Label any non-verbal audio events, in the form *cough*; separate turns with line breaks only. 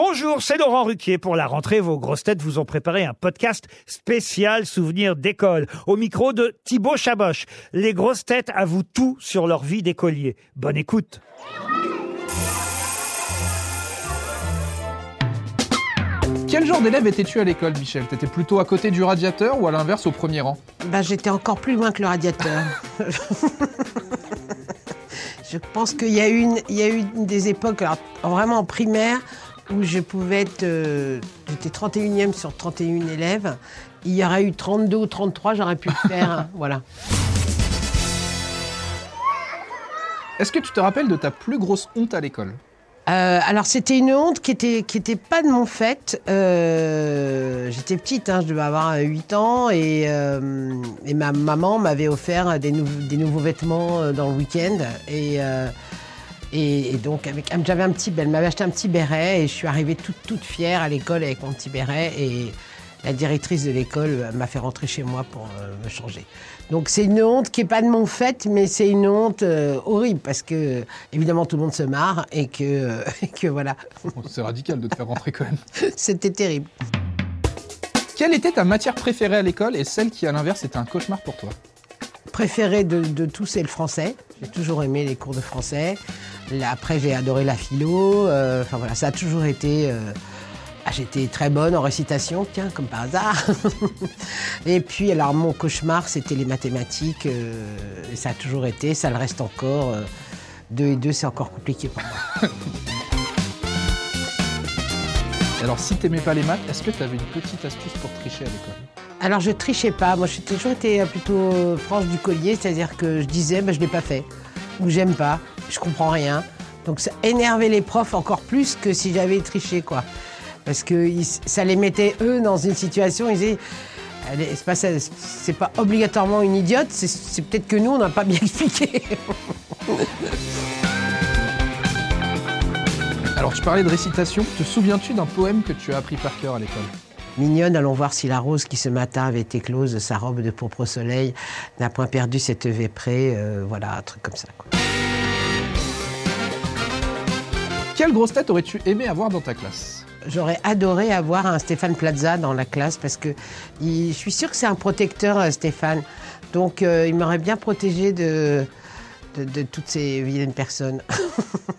Bonjour, c'est Laurent Ruquier. Pour la rentrée, vos grosses têtes vous ont préparé un podcast spécial souvenir d'école. Au micro de Thibaut Chaboch. Les grosses têtes avouent tout sur leur vie d'écolier. Bonne écoute.
Quel genre d'élève étais-tu à l'école, Michel? T'étais plutôt à côté du radiateur ou à l'inverse au premier rang?
Bah, j'étais encore plus loin que le radiateur. *laughs* je pense qu'il y a eu, une, des époques, alors, vraiment en primaire, où je pouvais être. euh, J'étais 31e sur 31 élèves. Il y aurait eu 32 ou 33, j'aurais pu le faire. hein, voilà.
Est-ce que tu te rappelles de ta plus grosse honte à l'école?
Euh, alors c'était une honte qui était qui était pas de mon fait. Euh, J'étais petite, hein, je devais avoir 8 ans et, euh, et ma maman m'avait offert des, nou- des nouveaux vêtements dans le week-end et et, donc avec j'avais un petit elle m'avait acheté un petit béret et je suis arrivée toute toute fière à l'école avec mon petit béret et la directrice de l'école euh, m'a fait rentrer chez moi pour euh, me changer. Donc c'est une honte qui est pas de mon fait, mais c'est une honte euh, horrible parce que évidemment tout le monde se marre et que, euh, *laughs* et que voilà,
C'est radical de te faire rentrer quand même. *laughs*
c'était terrible.
Quelle était ta matière préférée à l'école et celle qui, à l'inverse, était un cauchemar pour toi?
Préféré de, de tous, c'est le français. J'ai toujours aimé les cours de français. Après, j'ai adoré la philo. euh, Enfin voilà, ça a toujours été. euh, ah, J'étais très bonne en récitation, tiens, comme par hasard. *laughs* et puis, alors, mon cauchemar, c'était les mathématiques. euh, ça a toujours été, ça le reste encore. deux et deux, c'est encore compliqué pour moi. *laughs*
Alors, si t'aimais pas les maths, est-ce que tu avais une petite astuce pour tricher à l'école?
Alors je trichais pas, moi j'ai toujours été plutôt franche du collier, c'est-à-dire que je disais bah, je l'ai pas fait, ou j'aime pas, je comprends rien. Donc ça énervait les profs encore plus que si j'avais triché quoi. Parce que ça les mettait eux dans une situation, ils disaient c'est pas, pas obligatoirement une idiote, c'est- c'est peut-être que nous on n'a pas bien *laughs* expliqué.
Alors, tu parlais de récitation. Te souviens-tu d'un poème que tu as appris par cœur à l'école?
Mignonne, allons voir si la rose qui ce matin avait éclose de sa robe de pourpre au soleil n'a point perdu cette véprée, euh, voilà, un truc comme ça. quoi.
Quelle grosse tête aurais-tu aimé avoir dans ta classe?
J'aurais adoré avoir un Stéphane Plaza dans la classe parce que il- je suis sûre que c'est un protecteur, euh, Stéphane. Donc euh, il m'aurait bien protégé de, de, de toutes ces vilaines personnes. *laughs*